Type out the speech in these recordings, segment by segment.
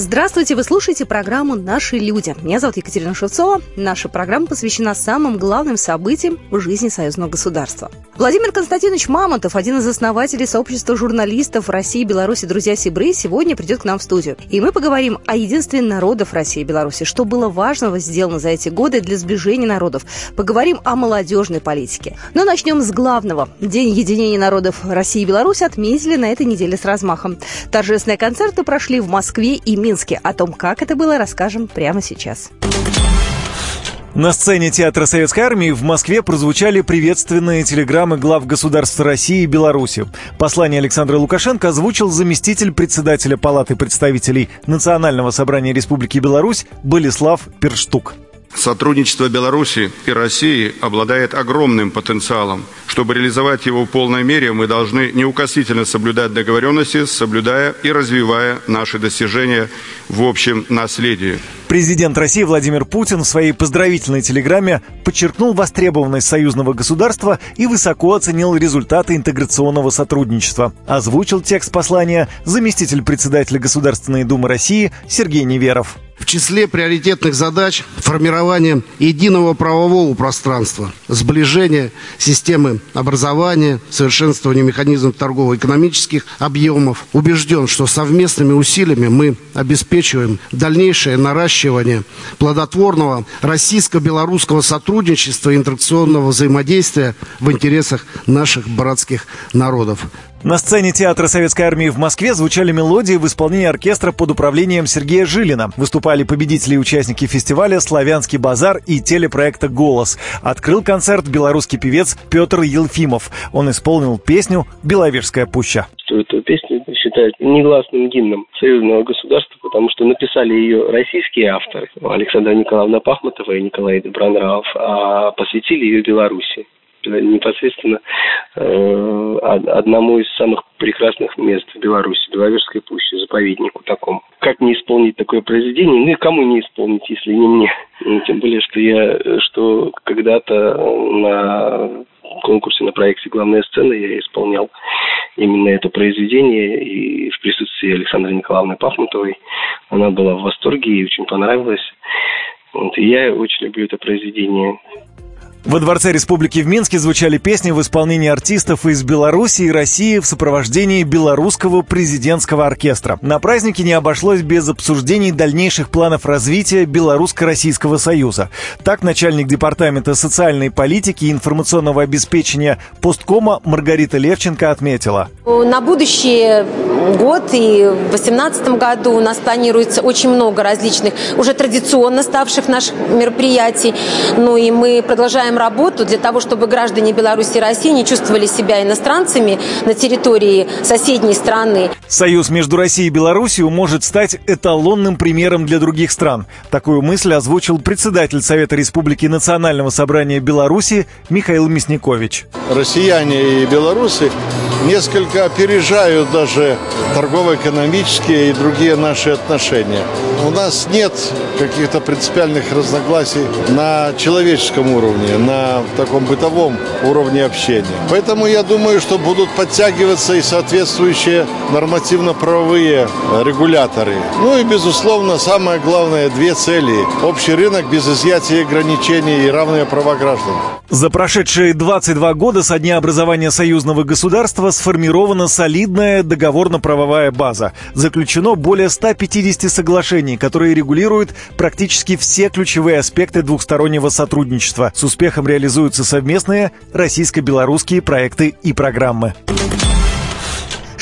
Здравствуйте, вы слушаете программу «Наши люди». Меня зовут Екатерина Шевцова. Наша программа посвящена самым главным событиям в жизни союзного государства. Владимир Константинович Мамонтов, один из основателей сообщества журналистов России, Беларуси, друзья Сибры, сегодня придет к нам в студию. И мы поговорим о единстве народов России и Беларуси, что было важного сделано за эти годы для сближения народов. Поговорим о молодежной политике. Но начнем с главного. День единения народов России и Беларуси отметили на этой неделе с размахом. Торжественные концерты прошли в Москве и Минске. О том, как это было, расскажем прямо сейчас. На сцене Театра Советской Армии в Москве прозвучали приветственные телеграммы глав государств России и Беларуси. Послание Александра Лукашенко озвучил заместитель председателя Палаты представителей Национального собрания Республики Беларусь Болеслав Перштук. Сотрудничество Беларуси и России обладает огромным потенциалом. Чтобы реализовать его в полной мере, мы должны неукоснительно соблюдать договоренности, соблюдая и развивая наши достижения в общем наследии. Президент России Владимир Путин в своей поздравительной телеграмме подчеркнул востребованность союзного государства и высоко оценил результаты интеграционного сотрудничества. Озвучил текст послания заместитель председателя Государственной Думы России Сергей Неверов. Числе приоритетных задач формирование единого правового пространства, сближение системы образования, совершенствование механизмов торгово-экономических объемов. Убежден, что совместными усилиями мы обеспечиваем дальнейшее наращивание плодотворного российско-белорусского сотрудничества и интеракционного взаимодействия в интересах наших братских народов. На сцене Театра Советской Армии в Москве звучали мелодии в исполнении оркестра под управлением Сергея Жилина. Выступали победители и участники фестиваля «Славянский базар» и телепроекта «Голос». Открыл концерт белорусский певец Петр Елфимов. Он исполнил песню «Беловежская пуща». Эту песню считают негласным гимном союзного государства, потому что написали ее российские авторы, Александра Николаевна Пахматова и Николай Добронравов, а посвятили ее Беларуси непосредственно э, одному из самых прекрасных мест в Беларуси, Беловежской пуще, заповеднику такому. Как не исполнить такое произведение? Ну и кому не исполнить, если не мне? Ну, тем более, что я, что когда-то на конкурсе на проекте «Главная сцена» я исполнял именно это произведение и в присутствии Александры Николаевны Пахмутовой. Она была в восторге и очень понравилась. Вот, и я очень люблю это произведение. Во Дворце Республики в Минске звучали песни в исполнении артистов из Беларуси и России в сопровождении Белорусского президентского оркестра. На празднике не обошлось без обсуждений дальнейших планов развития Белорусско-Российского Союза. Так, начальник Департамента социальной политики и информационного обеспечения Посткома Маргарита Левченко отметила. На будущий год и в 2018 году у нас планируется очень много различных, уже традиционно ставших наших мероприятий. Ну и мы продолжаем работу для того, чтобы граждане Беларуси и России не чувствовали себя иностранцами на территории соседней страны. Союз между Россией и Беларусью может стать эталонным примером для других стран. Такую мысль озвучил председатель Совета Республики Национального собрания Беларуси Михаил Мясникович. Россияне и белорусы несколько опережают даже торгово-экономические и другие наши отношения. У нас нет каких-то принципиальных разногласий на человеческом уровне, на таком бытовом уровне общения. Поэтому я думаю, что будут подтягиваться и соответствующие нормативно-правовые регуляторы. Ну и, безусловно, самое главное, две цели. Общий рынок без изъятия ограничений и равные права граждан. За прошедшие 22 года со дня образования союзного государства сформирована солидная договорно-правовая база. Заключено более 150 соглашений, которые регулируют практически все ключевые аспекты двухстороннего сотрудничества. С успехом реализуются совместные российско-белорусские проекты и программы.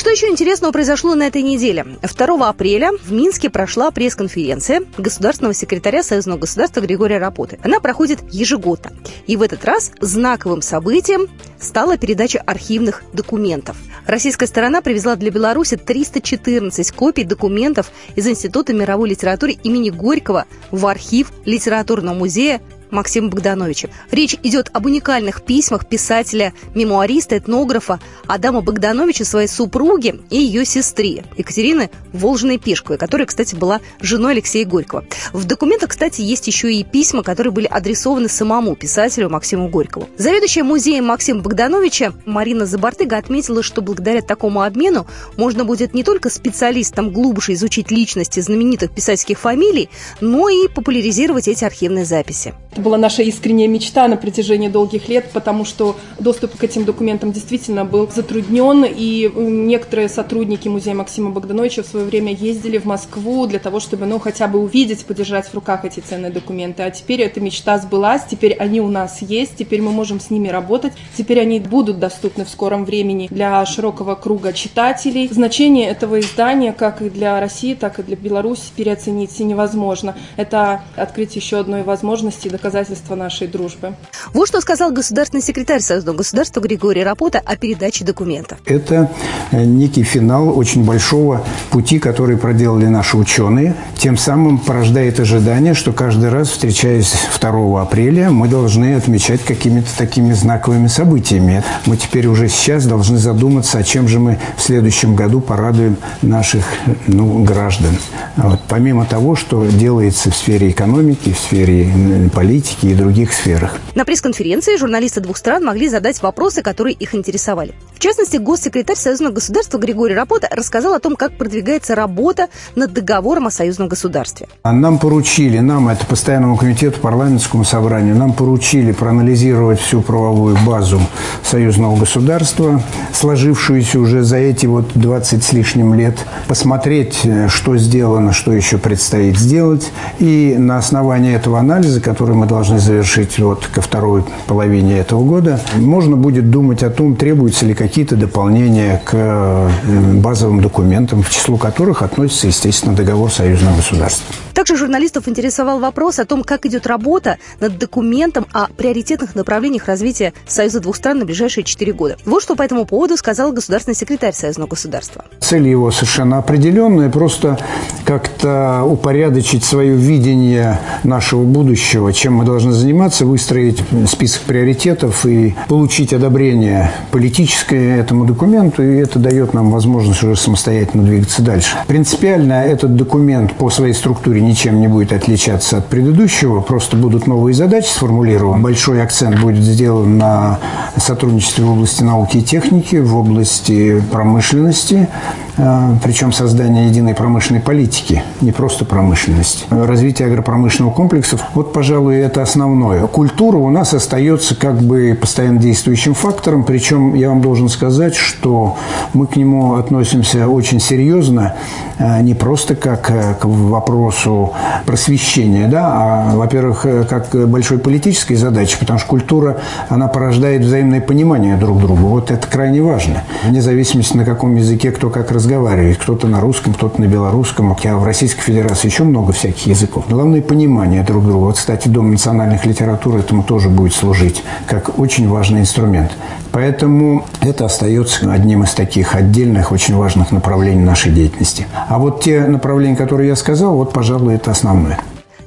Что еще интересного произошло на этой неделе? 2 апреля в Минске прошла пресс-конференция государственного секретаря Союзного государства Григория Рапоты. Она проходит ежегодно. И в этот раз знаковым событием стала передача архивных документов. Российская сторона привезла для Беларуси 314 копий документов из Института мировой литературы имени Горького в архив Литературного музея Максима Богдановича. Речь идет об уникальных письмах писателя, мемуариста, этнографа Адама Богдановича своей супруге и ее сестре Екатерины Волжиной Пешковой, которая, кстати, была женой Алексея Горького. В документах, кстати, есть еще и письма, которые были адресованы самому писателю Максиму Горькову. Заведующая музеем Максима Богдановича Марина Забартыга отметила, что благодаря такому обмену можно будет не только специалистам глубже изучить личности знаменитых писательских фамилий, но и популяризировать эти архивные записи. Это была наша искренняя мечта на протяжении долгих лет, потому что доступ к этим документам действительно был затруднен, и некоторые сотрудники музея Максима Богдановича в свое время ездили в Москву для того, чтобы ну, хотя бы увидеть, подержать в руках эти ценные документы. А теперь эта мечта сбылась, теперь они у нас есть, теперь мы можем с ними работать, теперь они будут доступны в скором времени для широкого круга читателей. Значение этого издания как и для России, так и для Беларуси переоценить невозможно. Это открыть еще одной возможности и доказательства нашей дружбы. Вот что сказал государственный секретарь Союзного государства Григорий Рапота о передаче документов. Это э, некий финал очень большого пути, который проделали наши ученые. Тем самым порождает ожидание, что каждый раз, встречаясь 2 апреля, мы должны отмечать какими-то такими знаковыми событиями. Мы теперь уже сейчас должны задуматься, о чем же мы в следующем году порадуем наших ну, граждан. Вот. Помимо того, что делается в сфере экономики, в сфере политики и других сферах. На пресс-конференции журналисты двух стран могли задать вопросы, которые их интересовали. В частности, госсекретарь Союзного государства Григорий Рапота рассказал о том, как продвигается работа над договором о союзном государстве. Нам поручили, нам, это постоянному комитету, парламентскому собранию, нам поручили проанализировать всю правовую базу союзного государства, сложившуюся уже за эти вот 20 с лишним лет, посмотреть, что сделано, что еще предстоит сделать, и на основании этого анализа, который мы должны завершить вот ко второй половине этого года, можно будет думать о том, требуются ли какие-то дополнения к э, базовым документам, к числу которых относится, естественно, договор союзного государства. Также журналистов интересовал вопрос о том, как идет работа над документом о приоритетных направлениях развития Союза двух стран на ближайшие четыре года. Вот что по этому поводу сказал государственный секретарь Союзного государства. Цель его совершенно определенная, просто как-то упорядочить свое видение нашего будущего, чем мы должны заниматься, выстроить список приоритетов и получить одобрение политическое этому документу, и это дает нам возможность уже самостоятельно двигаться дальше. Принципиально этот документ по своей структуре ничем не будет отличаться от предыдущего, просто будут новые задачи сформулированы. Большой акцент будет сделан на сотрудничестве в области науки и техники, в области промышленности, э, причем создание единой промышленной политики, не просто промышленность. Развитие агропромышленного комплекса, вот, пожалуй, это основное. Культура у нас остается как бы постоянно действующим фактором, причем я вам должен сказать, что мы к нему относимся очень серьезно, э, не просто как э, к вопросу просвещения, да, а, во-первых, э, как большой политической задачи, потому что культура, она порождает взаимное понимание друг друга. Вот это крайне важно. Вне зависимости, на каком языке кто как разговаривает. Кто-то на русском, кто-то на белорусском. А в Российской Федерации еще много всяких языков. Главное понимание друг друга. Вот, кстати, Дом национальных литератур этому тоже будет служить как очень важный инструмент. Поэтому это остается одним из таких отдельных, очень важных направлений нашей деятельности. А вот те направления, которые я сказал, вот, пожалуй, это основное.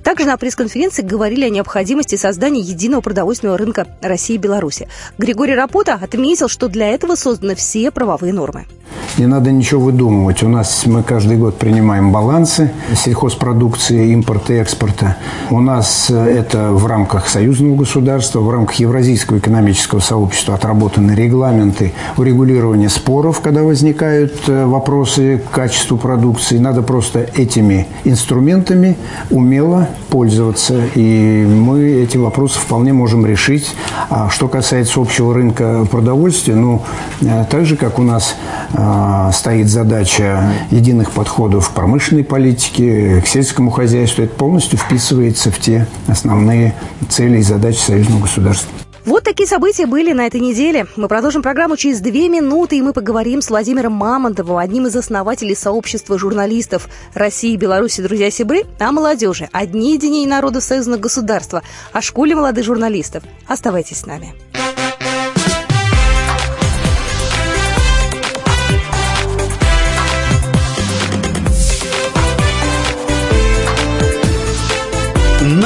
Также на пресс-конференции говорили о необходимости создания единого продовольственного рынка России и Беларуси. Григорий Рапота отметил, что для этого созданы все правовые нормы. Не надо ничего выдумывать. У нас мы каждый год принимаем балансы сельхозпродукции, импорта и экспорта. У нас э, это в рамках союзного государства, в рамках Евразийского экономического сообщества отработаны регламенты урегулирования споров, когда возникают э, вопросы к качеству продукции. Надо просто этими инструментами умело пользоваться. И мы эти вопросы вполне можем решить. А что касается общего рынка продовольствия, ну, э, так же, как у нас стоит задача единых подходов к промышленной политике, к сельскому хозяйству. Это полностью вписывается в те основные цели и задачи союзного государства. Вот такие события были на этой неделе. Мы продолжим программу через две минуты, и мы поговорим с Владимиром Мамонтовым, одним из основателей сообщества журналистов России и Беларуси «Друзья Сибры», о молодежи, о Дне единения народов союзного государства, о школе молодых журналистов. Оставайтесь с нами.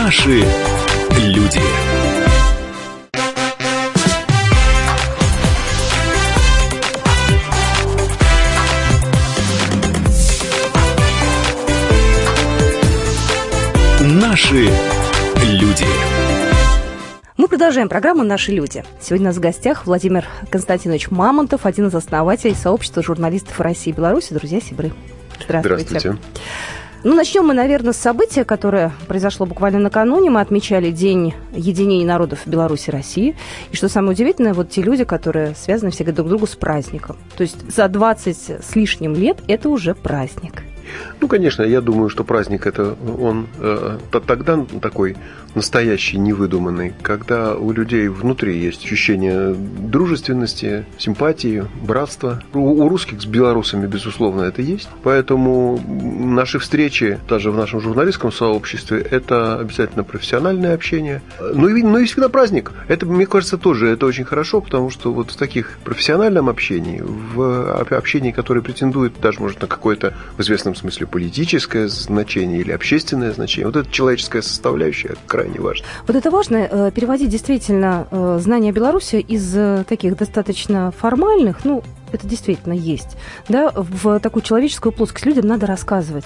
Наши люди. Наши люди. Мы продолжаем программу «Наши люди». Сегодня у нас в гостях Владимир Константинович Мамонтов, один из основателей сообщества журналистов России и Беларуси «Друзья Сибры». Здравствуйте. Здравствуйте. Ну, начнем мы, наверное, с события, которое произошло буквально накануне. Мы отмечали День единения народов Беларуси и России. И что самое удивительное, вот те люди, которые связаны всегда друг к другу с праздником. То есть за 20 с лишним лет это уже праздник. Ну, конечно, я думаю, что праздник это он э, тогда такой настоящий, невыдуманный, когда у людей внутри есть ощущение дружественности, симпатии, братства. У, у русских с белорусами, безусловно, это есть. Поэтому наши встречи, даже в нашем журналистском сообществе, это обязательно профессиональное общение. Ну и, ну и всегда праздник. Это, мне кажется, тоже это очень хорошо, потому что вот в таких профессиональном общении, в общении, которое претендует даже, может, на какое-то в известном смысле политическое значение или общественное значение, вот эта человеческая составляющая крайне важна. Вот это важно, э, переводить действительно э, знания Беларуси из э, таких достаточно формальных, ну, это действительно есть, да, в такую человеческую плоскость. Людям надо рассказывать.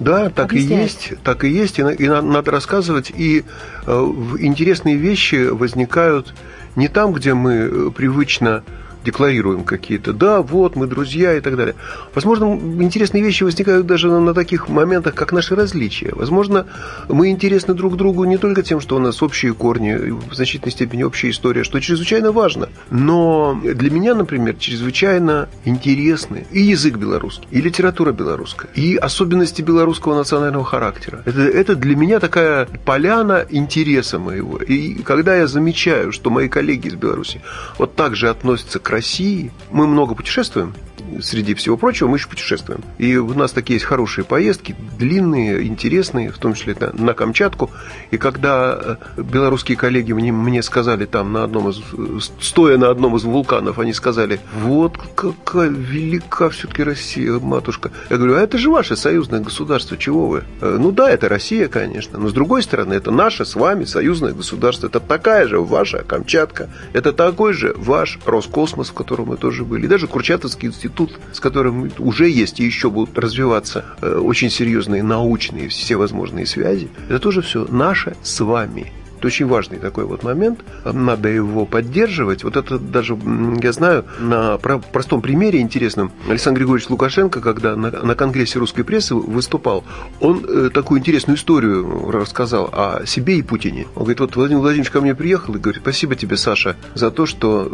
Да, так Объяснять. и есть, так и есть, и, и надо рассказывать, и э, интересные вещи возникают не там, где мы привычно декларируем какие-то, да, вот, мы друзья и так далее. Возможно, интересные вещи возникают даже на, таких моментах, как наши различия. Возможно, мы интересны друг другу не только тем, что у нас общие корни, в значительной степени общая история, что чрезвычайно важно. Но для меня, например, чрезвычайно интересны и язык белорусский, и литература белорусская, и особенности белорусского национального характера. Это, это для меня такая поляна интереса моего. И когда я замечаю, что мои коллеги из Беларуси вот так же относятся к к России. Мы много путешествуем, среди всего прочего, мы еще путешествуем. И у нас такие есть хорошие поездки, длинные, интересные, в том числе на, на Камчатку. И когда э, белорусские коллеги мне, мне сказали там на одном из, стоя на одном из вулканов, они сказали, вот какая велика все-таки Россия, матушка. Я говорю, а это же ваше союзное государство, чего вы? Э, ну да, это Россия, конечно, но с другой стороны, это наше с вами союзное государство. Это такая же ваша Камчатка, это такой же ваш Роскосмос, в котором мы тоже были. И даже Курчатовский институт институт, с которым уже есть и еще будут развиваться э, очень серьезные научные все возможные связи, это тоже все наше с вами. Это очень важный такой вот момент. Надо его поддерживать. Вот это даже, я знаю, на простом примере интересном. Александр Григорьевич Лукашенко, когда на, на Конгрессе русской прессы выступал, он э, такую интересную историю рассказал о себе и Путине. Он говорит, вот Владимир Владимирович ко мне приехал и говорит, спасибо тебе, Саша, за то, что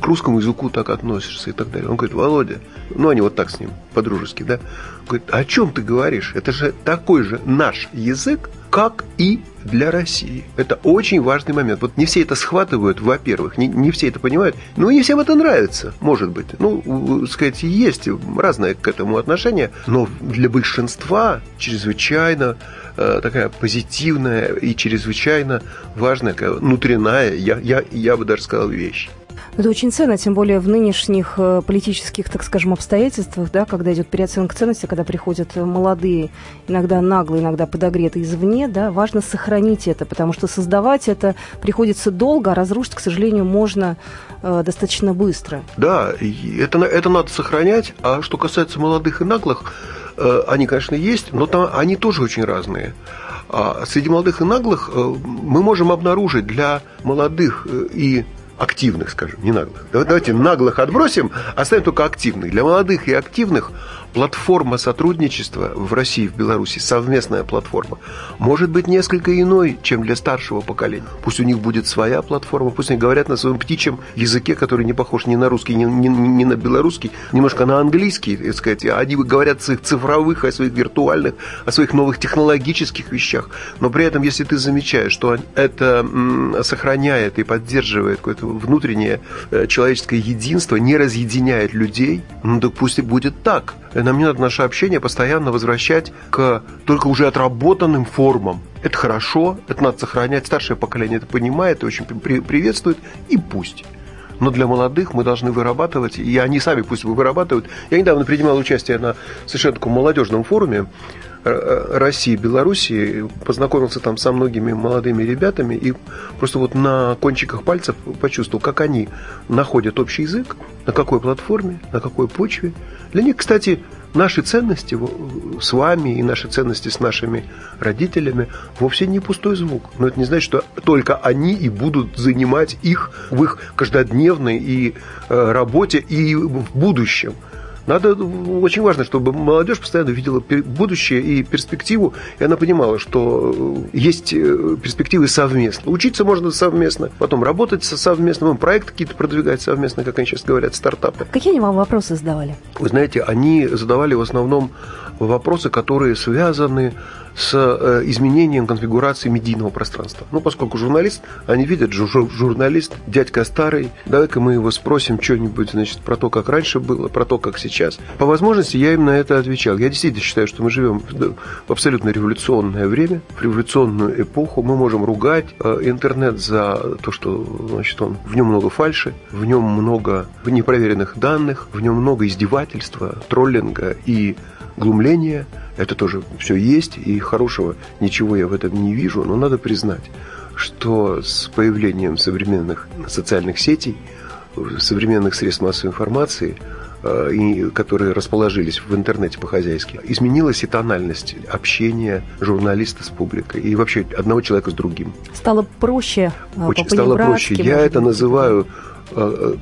к русскому языку так относишься и так далее. Он говорит, Володя, ну они вот так с ним, по-дружески, да? Он говорит, о чем ты говоришь? Это же такой же наш язык, как и для России. Это очень важный момент. Вот не все это схватывают, во-первых, не, не все это понимают, но не всем это нравится, может быть. Ну, сказать, есть разное к этому отношение, но для большинства чрезвычайно такая позитивная и чрезвычайно важная, внутренняя, я, я, я бы даже сказал, вещь. Это очень ценно, тем более в нынешних э, политических, так скажем, обстоятельствах, да, когда идет переоценка ценностей, когда приходят молодые, иногда наглые, иногда подогретые извне, да, важно сохранить это, потому что создавать это приходится долго, а разрушить, к сожалению, можно э, достаточно быстро. Да, это, это надо сохранять, а что касается молодых и наглых, э, они, конечно, есть, но там они тоже очень разные. А среди молодых и наглых э, мы можем обнаружить для молодых э, и активных, скажем, не наглых. Давайте наглых отбросим, оставим только активных. Для молодых и активных платформа сотрудничества в России, в Беларуси, совместная платформа, может быть несколько иной, чем для старшего поколения. Пусть у них будет своя платформа, пусть они говорят на своем птичьем языке, который не похож ни на русский, ни, ни, ни на белорусский, немножко на английский, так сказать. Они говорят о своих цифровых, о своих виртуальных, о своих новых технологических вещах. Но при этом, если ты замечаешь, что это сохраняет и поддерживает какое-то внутреннее э, человеческое единство, не разъединяет людей, ну так пусть и будет так нам не надо наше общение постоянно возвращать к только уже отработанным формам. Это хорошо, это надо сохранять. Старшее поколение это понимает и очень при приветствует, и пусть. Но для молодых мы должны вырабатывать, и они сами пусть вырабатывают. Я недавно принимал участие на совершенно таком молодежном форуме России и Белоруссии, познакомился там со многими молодыми ребятами и просто вот на кончиках пальцев почувствовал, как они находят общий язык, на какой платформе, на какой почве. Для них, кстати, наши ценности с вами и наши ценности с нашими родителями вовсе не пустой звук. Но это не значит, что только они и будут занимать их в их каждодневной и э, работе и в будущем. Надо, очень важно, чтобы молодежь постоянно видела будущее и перспективу, и она понимала, что есть э, перспективы совместно. Учиться можно совместно, потом работать совместно, проекты какие-то продвигать совместно, как они сейчас говорят, стартапы. Какие они вам вопросы задавали? Вы знаете, они задавали в основном вопросы, которые связаны с э, изменением конфигурации медийного пространства. Ну, поскольку журналист, они видят, жур, журналист, дядька старый, давай-ка мы его спросим что-нибудь, значит, про то, как раньше было, про то, как сейчас. По возможности я им на это отвечал. Я действительно считаю, что мы живем в абсолютно революционное время, в революционную эпоху. Мы можем ругать э, интернет за то, что, значит, он, в нем много фальши, в нем много непроверенных данных, в нем много издевательства, троллинга и глумления. Это тоже все есть, и хорошего ничего я в этом не вижу, но надо признать, что с появлением современных социальных сетей, современных средств массовой информации, э, и, которые расположились в интернете по-хозяйски, изменилась и тональность общения журналиста с публикой и вообще одного человека с другим. Стало проще, э, Очень стало проще. Я это называю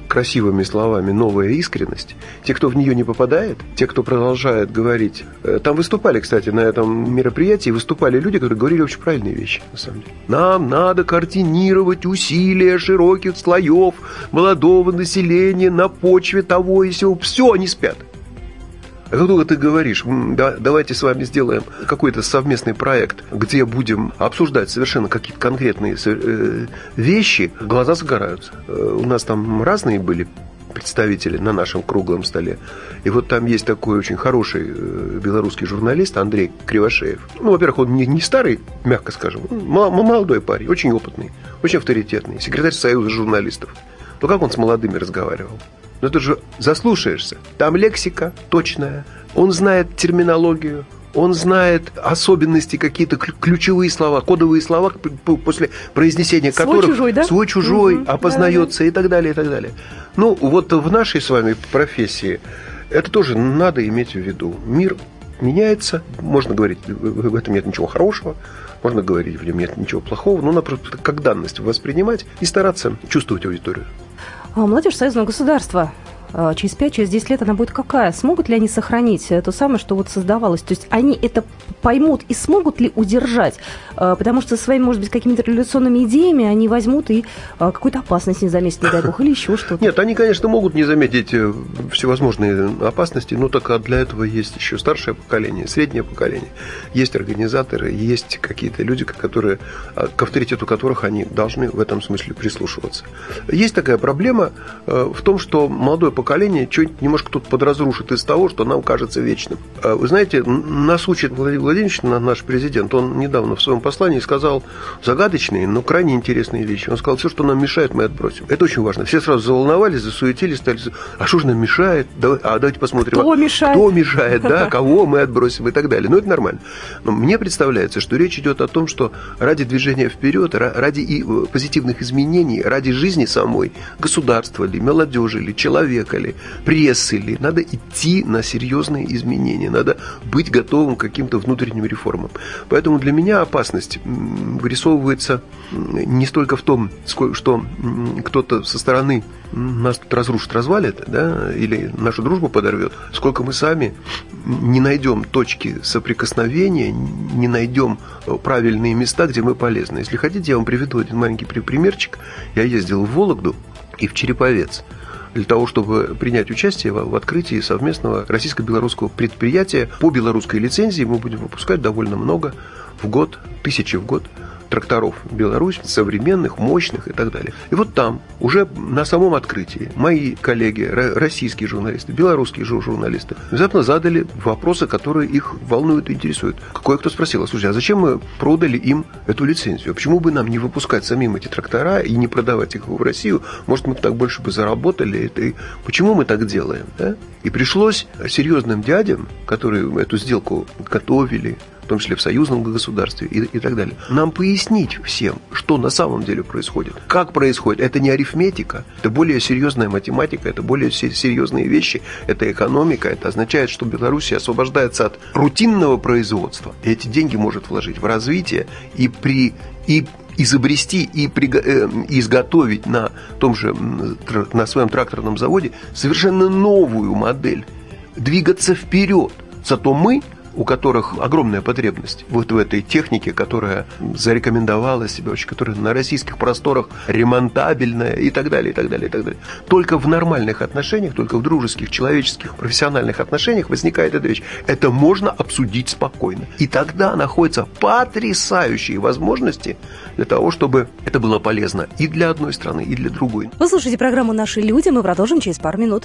красивыми словами новая искренность, те, кто в нее не попадает, те, кто продолжает говорить. Э, там выступали, кстати, на этом мероприятии, выступали люди, которые говорили очень правильные вещи, на самом деле. Нам надо координировать усилия широких слоев молодого населения на почве того и сего. Все, они спят. Как ты говоришь, да, давайте с вами сделаем какой-то совместный проект, где будем обсуждать совершенно какие-то конкретные э, вещи, глаза загораются. Э, у нас там разные были представители на нашем круглом столе. И вот там есть такой очень хороший э, белорусский журналист Андрей Кривошеев. Ну, во-первых, он не, не старый, мягко скажем, молодой парень, очень опытный, очень авторитетный, секретарь Союза журналистов. Ну, как он с молодыми разговаривал? Но ты же заслушаешься. Там лексика точная. Он знает терминологию. Он знает особенности, какие-то ключевые слова, кодовые слова, после произнесения свой которых чужой, да? свой чужой угу, опознается да, да. и так далее, и так далее. Ну, вот в нашей с вами профессии это тоже надо иметь в виду. Мир меняется, можно говорить, в этом нет ничего хорошего, можно говорить, в нем нет ничего плохого, но надо просто как данность воспринимать и стараться чувствовать аудиторию. А, молодежь союзного государства через 5, через 10 лет она будет какая? Смогут ли они сохранить то самое, что вот создавалось? То есть они это поймут и смогут ли удержать? А, потому что своими, может быть, какими-то революционными идеями они возьмут и а, какую-то опасность не заметят, не дай бог, или еще что-то. Нет, они, конечно, могут не заметить э, всевозможные опасности, но только для этого есть еще старшее поколение, среднее поколение. Есть организаторы, есть какие-то люди, которые, к авторитету которых они должны в этом смысле прислушиваться. Есть такая проблема э, в том, что молодое поколение поколение что-нибудь немножко тут подразрушит из того, что нам кажется вечным. А вы знаете, нас учит Владимир Владимирович, наш президент, он недавно в своем послании сказал загадочные, но крайне интересные вещи. Он сказал, все, что нам мешает, мы отбросим. Это очень важно. Все сразу заволновались, засуетились, стали, а что же нам мешает? Давай, а давайте посмотрим. Кто мешает? Кто мешает, да, кого мы отбросим и так далее. Но это нормально. Но мне представляется, что речь идет о том, что ради движения вперед, ради и э, позитивных изменений, ради жизни самой, государства ли, молодежи ли, человека, ли, прессы. Надо идти на серьезные изменения. Надо быть готовым к каким-то внутренним реформам. Поэтому для меня опасность вырисовывается не столько в том, что кто-то со стороны нас тут разрушит, развалит, да, или нашу дружбу подорвет, сколько мы сами не найдем точки соприкосновения, не найдем правильные места, где мы полезны. Если хотите, я вам приведу один маленький примерчик. Я ездил в Вологду и в Череповец для того, чтобы принять участие в открытии совместного российско-белорусского предприятия по белорусской лицензии. Мы будем выпускать довольно много в год, тысячи в год тракторов Беларусь, современных, мощных и так далее. И вот там, уже на самом открытии, мои коллеги, российские журналисты, белорусские журналисты, внезапно задали вопросы, которые их волнуют и интересуют. Кое-кто спросил, слушай, а зачем мы продали им эту лицензию? Почему бы нам не выпускать самим эти трактора и не продавать их в Россию? Может, мы так больше бы заработали? И почему мы так делаем? Да? И пришлось серьезным дядям, которые эту сделку готовили, в том числе в союзном государстве и, и так далее. Нам пояснить всем, что на самом деле происходит, как происходит. Это не арифметика, это более серьезная математика, это более серьезные вещи, это экономика, это означает, что Беларусь освобождается от рутинного производства. И эти деньги может вложить в развитие и при и изобрести и э, изготовить на том же на своем тракторном заводе совершенно новую модель, двигаться вперед. Зато мы у которых огромная потребность вот в этой технике, которая зарекомендовала себя, очень, которая на российских просторах ремонтабельная и так далее, и так далее, и так далее. Только в нормальных отношениях, только в дружеских, человеческих, профессиональных отношениях возникает эта вещь. Это можно обсудить спокойно. И тогда находятся потрясающие возможности для того, чтобы это было полезно и для одной страны, и для другой. Вы слушаете программу «Наши люди». Мы продолжим через пару минут.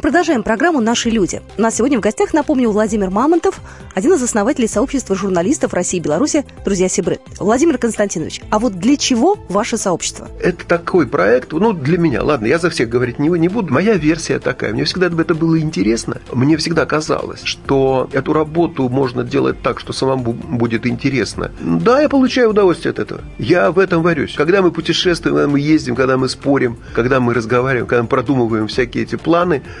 Мы продолжаем программу «Наши люди». У нас сегодня в гостях, напомню, Владимир Мамонтов, один из основателей сообщества журналистов России и Беларуси «Друзья Сибры». Владимир Константинович, а вот для чего ваше сообщество? Это такой проект, ну, для меня, ладно, я за всех говорить не, не буду. Моя версия такая. Мне всегда это было интересно. Мне всегда казалось, что эту работу можно делать так, что самому будет интересно. Да, я получаю удовольствие от этого. Я в этом варюсь. Когда мы путешествуем, когда мы ездим, когда мы спорим, когда мы разговариваем, когда мы продумываем всякие эти планы,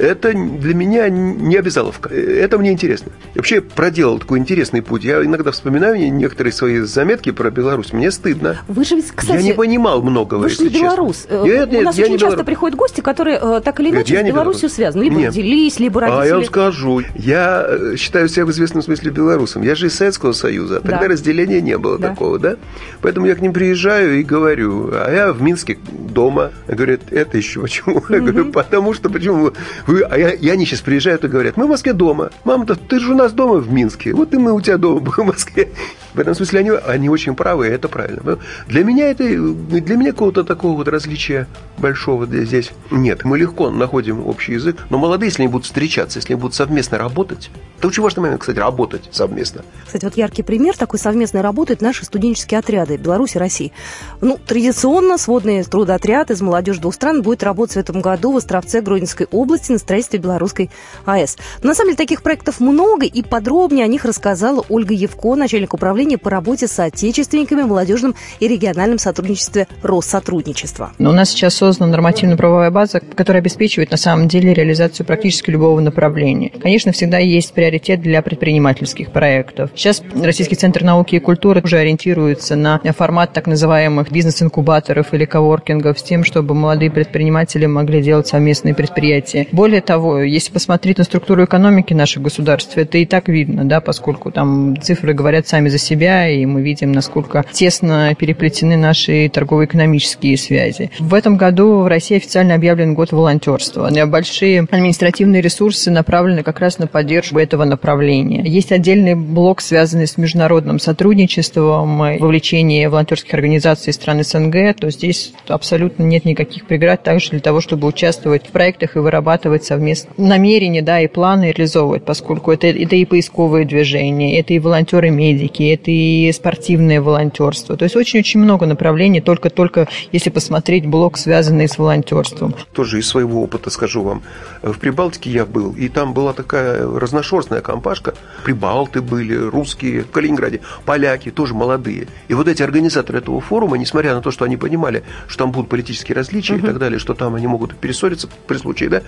это для меня не обязаловка. Это мне интересно. Вообще проделал такой интересный путь. Я иногда вспоминаю некоторые свои заметки про Беларусь. Мне стыдно. Вы же кстати... Я не понимал многого, Вы же не белорус. Честно. Нет, нет, У нас я очень не часто белорус. приходят гости, которые э, так или иначе Нет, с Беларусью связаны. Либо Нет. родились, либо родители. А я вам скажу, я э, считаю себя в известном смысле белорусом. Я же из Советского Союза, а тогда Да. разделения не было Да. такого, да? Поэтому я к ним приезжаю и говорю, а я в Минске дома. Говорят, это еще почему? Я говорю, потому что, почему вы... А я, и они сейчас приезжают и говорят, мы в Москве дома. Мама, да ты же у нас дома в Минске. Вот и мы у тебя дома в Москве. В этом смысле они, они очень правы, и это правильно. Для меня это, для меня какого-то такого вот различия большого здесь нет. Мы легко находим общий язык, но молодые, если они будут встречаться, если они будут совместно работать, это очень важный момент, кстати, работать совместно. Кстати, вот яркий пример такой совместной работы – это наши студенческие отряды Беларуси и России. Ну, традиционно сводный трудотряд из молодежи двух стран будет работать в этом году в Островце Гродненской области на строительстве белорусской АЭС. Но на самом деле таких проектов много, и подробнее о них рассказала Ольга Евко, начальник управления по работе с соотечественниками в молодежном и региональном сотрудничестве Россотрудничества. Но у нас сейчас создана нормативно-правовая база, которая обеспечивает на самом деле реализацию практически любого направления. Конечно, всегда есть приоритет для предпринимательских проектов. Сейчас Российский центр науки и культуры уже ориентируется на формат так называемых бизнес-инкубаторов или коворкингов с тем, чтобы молодые предприниматели могли делать совместные предприятия. Более того, если посмотреть на структуру экономики нашего государства, это и так видно, да, поскольку там цифры говорят сами за себя, и мы видим, насколько тесно переплетены наши торгово-экономические связи. В этом году в России официально объявлен год волонтерства. Большие административные ресурсы направлены как раз на поддержку этого направления. Есть отдельный блок, связанный с международным сотрудничеством, вовлечение волонтерских организаций стран СНГ, то здесь абсолютно нет никаких преград также для того, чтобы участвовать в проектах и вырабатывать совместно намерения, да, и планы реализовывать, поскольку это, это и поисковые движения, это и волонтеры-медики, это и спортивное волонтерство. То есть очень-очень много направлений, только-только если посмотреть блок, связанный с волонтерством. Тоже из своего опыта скажу вам. В Прибалтике я был, и там была такая разношерстная компашка. Прибалты были, русские в Калининграде, поляки, тоже молодые. И вот эти организаторы этого форума, несмотря на то, что они понимали, что там будут политические различия и так далее, что там они могут перессориться при случае, да,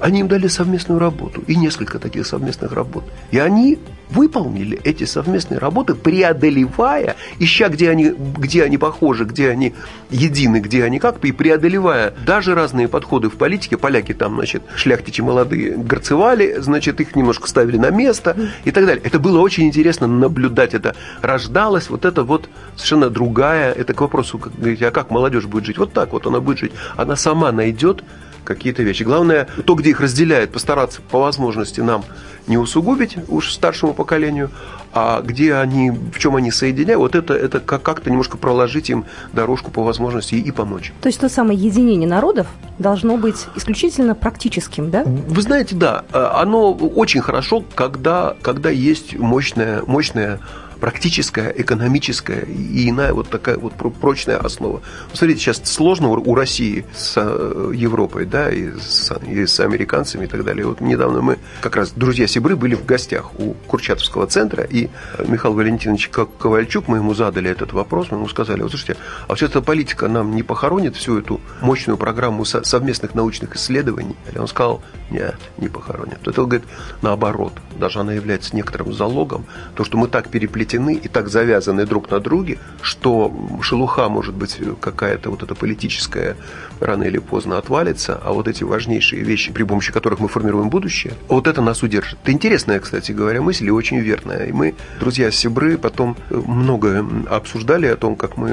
они им дали совместную работу и несколько таких совместных работ. И они выполнили эти совместные работы, преодолевая, ища, где они, где они похожи, где они едины, где они как, и преодолевая даже разные подходы в политике. Поляки там, значит, шляхтичи молодые горцевали, значит, их немножко ставили на место и так далее. Это было очень интересно наблюдать. Это рождалось, вот это вот совершенно другая, это к вопросу, как говорите, а как молодежь будет жить? Вот так вот она будет жить. Она сама найдет какие-то вещи. Главное, то, где их разделяет, постараться по возможности нам не усугубить уж старшему поколению, а где они, в чем они соединяют, вот это, это как-то немножко проложить им дорожку по возможности и помочь. То есть то самое единение народов должно быть исключительно практическим, да? Вы знаете, да, оно очень хорошо, когда, когда есть мощная, мощная практическая, экономическая и иная вот такая вот прочная основа. Посмотрите, сейчас сложно у России с э, Европой, да, и с, и с американцами и так далее. Вот недавно мы, как раз друзья Сибры, были в гостях у Курчатовского центра, и Михаил Валентинович Ковальчук, мы ему задали этот вопрос, мы ему сказали, вот слушайте, а вот эта политика нам не похоронит всю эту мощную программу совместных научных исследований? Он сказал, нет, не похоронит. Это, говорит, наоборот, даже она является некоторым залогом, то, что мы так переплетены переплетены и так завязаны друг на друге, что шелуха, может быть, какая-то вот эта политическая рано или поздно отвалится, а вот эти важнейшие вещи, при помощи которых мы формируем будущее, вот это нас удержит. Это интересная, кстати говоря, мысль и очень верная. И мы, друзья Сибры, потом много обсуждали о том, как мы,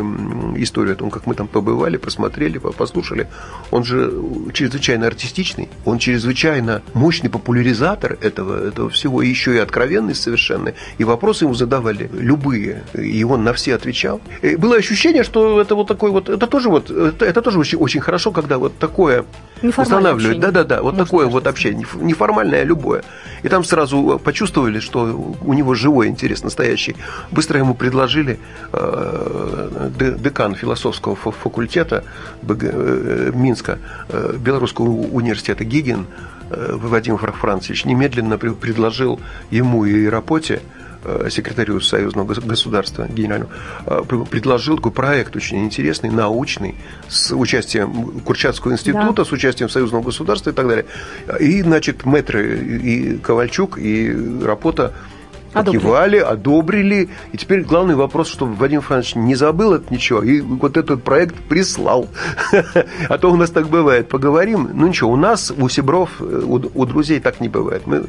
историю о том, как мы там побывали, посмотрели, послушали. Он же чрезвычайно артистичный, он чрезвычайно мощный популяризатор этого, этого всего, и еще и откровенный совершенно. И вопросы ему задавали любые, и он на все отвечал. И было ощущение, что это вот такой вот, это тоже вот, это, это тоже очень, очень хорошо, когда вот такое устанавливают. Да-да-да, вот такое вот общение, неформальное, а любое. И там сразу почувствовали, что у него живой интерес настоящий. Быстро ему предложили э, декан философского факультета э, Минска, э, Белорусского университета Гигин, Вадим Францевич немедленно предложил ему и работе Э, секретарю Союзного государства генерального, э, предложил такой проект очень интересный, научный, с участием Курчатского института, да. с участием Союзного государства и так далее. И, значит, мэтры и Ковальчук, и Рапота покивали, одобрили. И теперь главный вопрос, чтобы Вадим Францович не забыл от ничего и вот этот проект прислал. А то у нас так бывает. Поговорим. Ну ничего, у нас, у Сибров, э, у друзей так не бывает. Мы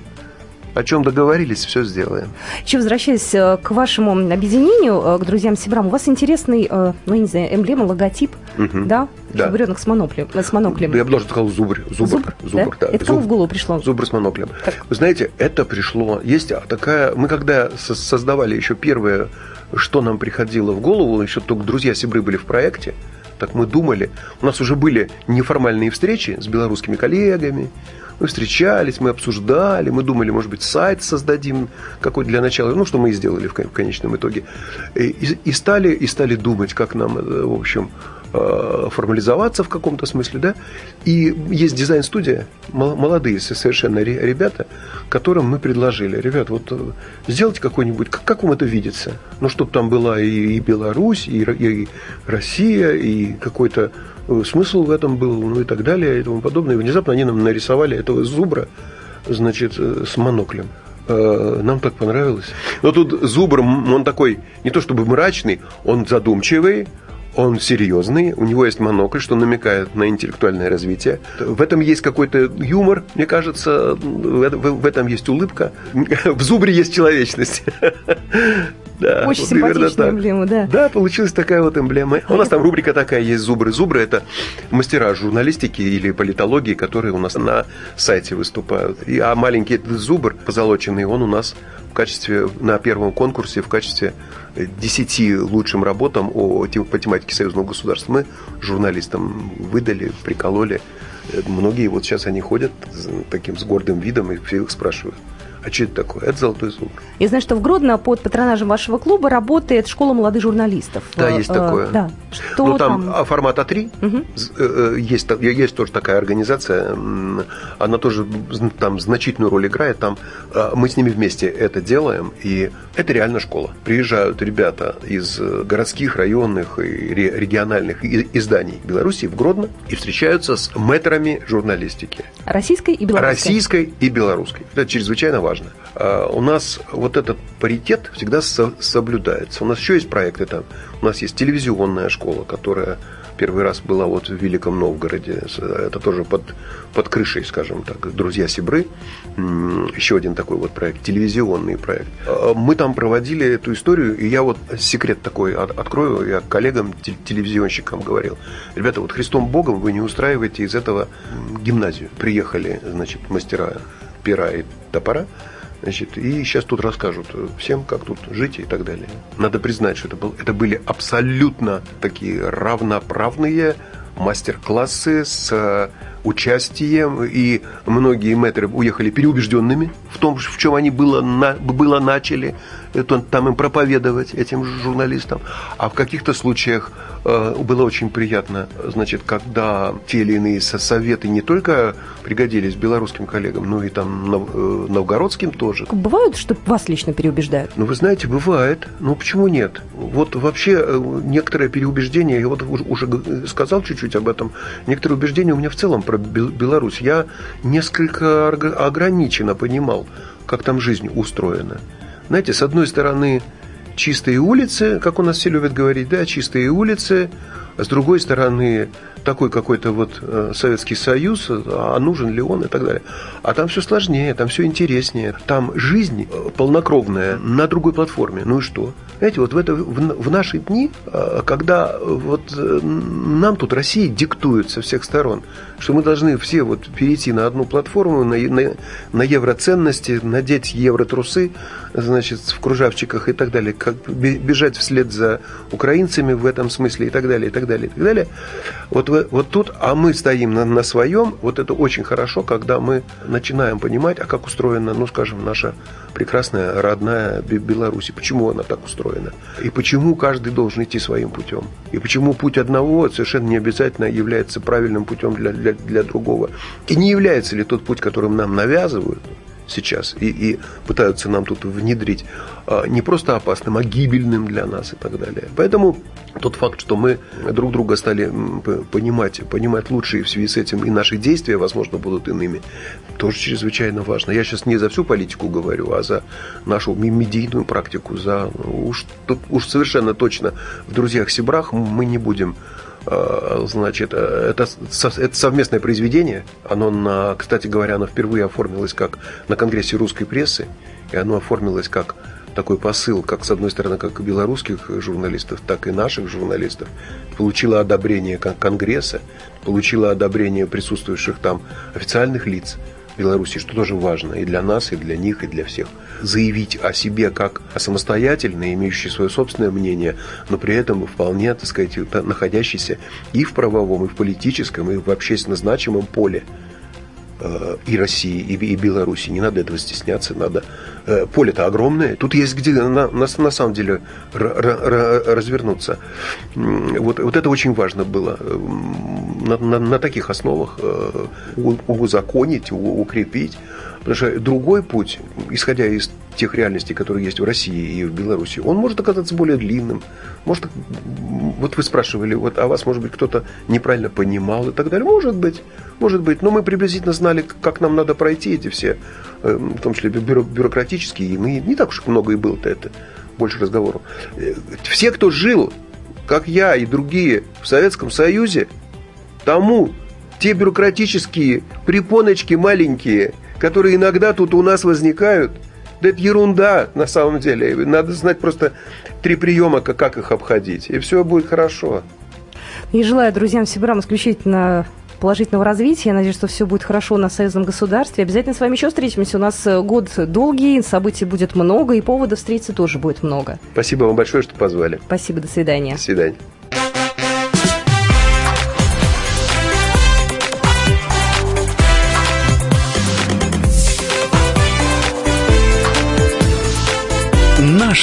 о чем договорились, все сделаем. Еще возвращаясь э, к вашему объединению, э, к друзьям Сибрам, у вас интересный, э, ну, я не знаю, эмблема, логотип, угу. да? Да. Зубренок с моноклем. С моноклем. Я бы даже сказал зубр. Зубр. Зубр, зубр да? да. Это кому в голову пришло? Зубр с моноклем. Так. Вы знаете, это пришло... Есть такая... Мы когда создавали еще первое, что нам приходило в голову, еще только друзья Сибры были в проекте, так мы думали. У нас уже были неформальные встречи с белорусскими коллегами, мы встречались, мы обсуждали, мы думали, может быть, сайт создадим какой для начала, ну, что мы и сделали в конечном итоге. И, и, стали, и стали думать, как нам, э, в общем, э, формализоваться в каком-то смысле, да. И есть дизайн-студия, молодые совершенно ребята, которым мы предложили, ребят, вот э, сделайте какой-нибудь, как, как вам это видится? Ну, чтобы там была и, и Беларусь, и, и Россия, и какой-то смысл в этом был, ну и так далее, и тому подобное. И внезапно они нам нарисовали этого зубра, значит, э, с моноклем. Э, нам так понравилось. Но тут зубр, он такой, не то чтобы мрачный, он задумчивый, он серьезный, у него есть монокль, что намекает на интеллектуальное развитие. В этом есть какой-то юмор, мне кажется, в этом есть улыбка. В зубре есть человечность. Да, Очень вот симпатичная эмблема, да. Да, получилась такая вот эмблема. У нас там рубрика такая есть «Зубры». Зубры – это мастера журналистики или политологии, которые у нас на сайте выступают. И, а маленький этот зубр позолоченный, он у нас в качестве, на первом конкурсе в качестве 10 лучшим работам о, по тематике союзного государства мы журналистам выдали, прикололи. Многие вот сейчас они ходят таким с гордым видом и все их спрашивают – а что это такое? Это «Золотой зуб». Я знаю, что в Гродно под патронажем вашего клуба работает школа молодых журналистов. Да, есть э, такое. Да. Что ну, там, там? формат А3. Угу. Есть, есть тоже такая организация. Она тоже там значительную роль играет. Там мы с ними вместе это делаем. И это реально школа. Приезжают ребята из городских, районных и региональных изданий Беларуси в Гродно и встречаются с мэтрами журналистики. Российской и белорусской. Российской и белорусской. Это чрезвычайно важно важно. А, у нас вот этот паритет всегда соблюдается. У нас еще есть проекты там. У нас есть телевизионная школа, которая Первый раз была вот в Великом Новгороде. Это тоже под, под крышей, скажем так. «Друзья Сибры». Еще один такой вот проект, телевизионный проект. А, мы там проводили эту историю, и я вот секрет такой открою, я коллегам, телевизионщикам говорил. Ребята, вот Христом Богом вы не устраиваете из этого гимназию. Приехали, значит, мастера пера и топора, Значит, и сейчас тут расскажут всем, как тут жить и так далее. Надо признать, что это, был, это были абсолютно такие равноправные мастер-классы с э, участием, и многие мэтры уехали переубежденными в том, в чем они было, на, было начали это, там им проповедовать, этим журналистам. А в каких-то случаях э, было очень приятно, значит, когда те или иные советы не только пригодились белорусским коллегам, но и там нов, э, новгородским тоже. Бывает, что вас лично переубеждают? Ну, вы знаете, бывает. Ну, почему нет? Вот вообще э, некоторое переубеждение, я вот уже сказал чуть-чуть об этом, некоторые убеждения у меня в целом про Беларусь. Я несколько ограниченно понимал, как там жизнь устроена. Знаете, с одной стороны, чистые улицы, как у нас все любят говорить, да, чистые улицы, а с другой стороны, такой какой-то вот э, Советский Союз, а нужен ли он и так далее. А там все сложнее, там все интереснее. Там жизнь э, полнокровная на другой платформе. Ну и что? Знаете, вот в, это, в, в наши дни, э, когда вот нам тут Россия диктует со всех сторон, что мы должны все вот перейти на одну платформу, на, на, на евроценности, надеть евротрусы, значит, в кружавчиках и так далее, как бежать вслед за украинцами в этом смысле и так далее, и так далее, и так далее. Вот, вот тут, а мы стоим на, на своем, вот это очень хорошо, когда мы начинаем понимать, а как устроена, ну, скажем, наша прекрасная родная Беларусь, почему она так устроена, и почему каждый должен идти своим путем, и почему путь одного совершенно не обязательно является правильным путем для, для, для другого, и не является ли тот путь, которым нам навязывают, сейчас и, и пытаются нам тут внедрить, а, не просто опасным, а гибельным для нас и так далее. Поэтому тот факт, что мы друг друга стали понимать, понимать лучше, и в связи с этим и наши действия, возможно, будут иными, тоже чрезвычайно важно. Я сейчас не за всю политику говорю, а за нашу медийную практику, за уж, уж совершенно точно в «Друзьях-Сибрах» мы не будем значит, э, это, это совместное произведение. Оно, на, кстати говоря, оно впервые оформилось как на Конгрессе русской прессы, и оно оформилось как такой посыл, как с одной стороны, как белорусских журналистов, так и наших журналистов, получило одобрение Конгресса, получило одобрение присутствующих там официальных лиц – Беларуси, что тоже важно и для нас, и для них, и для всех. Заявить о себе как о самостоятельной, имеющей свое собственное мнение, но при этом вполне, так сказать, находящейся и в правовом, и в политическом, и в общественно значимом поле и России, и, и Беларуси. Не надо этого стесняться, надо... Э, поле-то огромное, тут есть где на, на, на самом деле развернуться. Вот, вот это очень важно было. На, на, на таких основах э, узаконить, укрепить. Потому что другой путь, исходя из тех реальностей, которые есть в России и в Беларуси, он может оказаться более длинным. Может, вот вы спрашивали, вот, а вас, может быть, кто-то неправильно понимал и так далее. Может быть, может быть. Но мы приблизительно знали, как нам надо пройти эти все, э, в том числе бюро, бюрократические, и мы не так уж много и было-то это, больше разговору. Э, все, кто жил, как я и другие, в Советском Союзе, тому те бюрократические препоночки маленькие – которые иногда тут у нас возникают, да это ерунда на самом деле. Надо знать просто три приема, как их обходить, и все будет хорошо. И желаю друзьям Сибирам исключительно положительного развития. Я надеюсь, что все будет хорошо на союзном государстве. Обязательно с вами еще встретимся. У нас э, год долгий, событий будет много, и поводов встретиться тоже будет много. Спасибо вам большое, что позвали. Спасибо, до свидания. До свидания.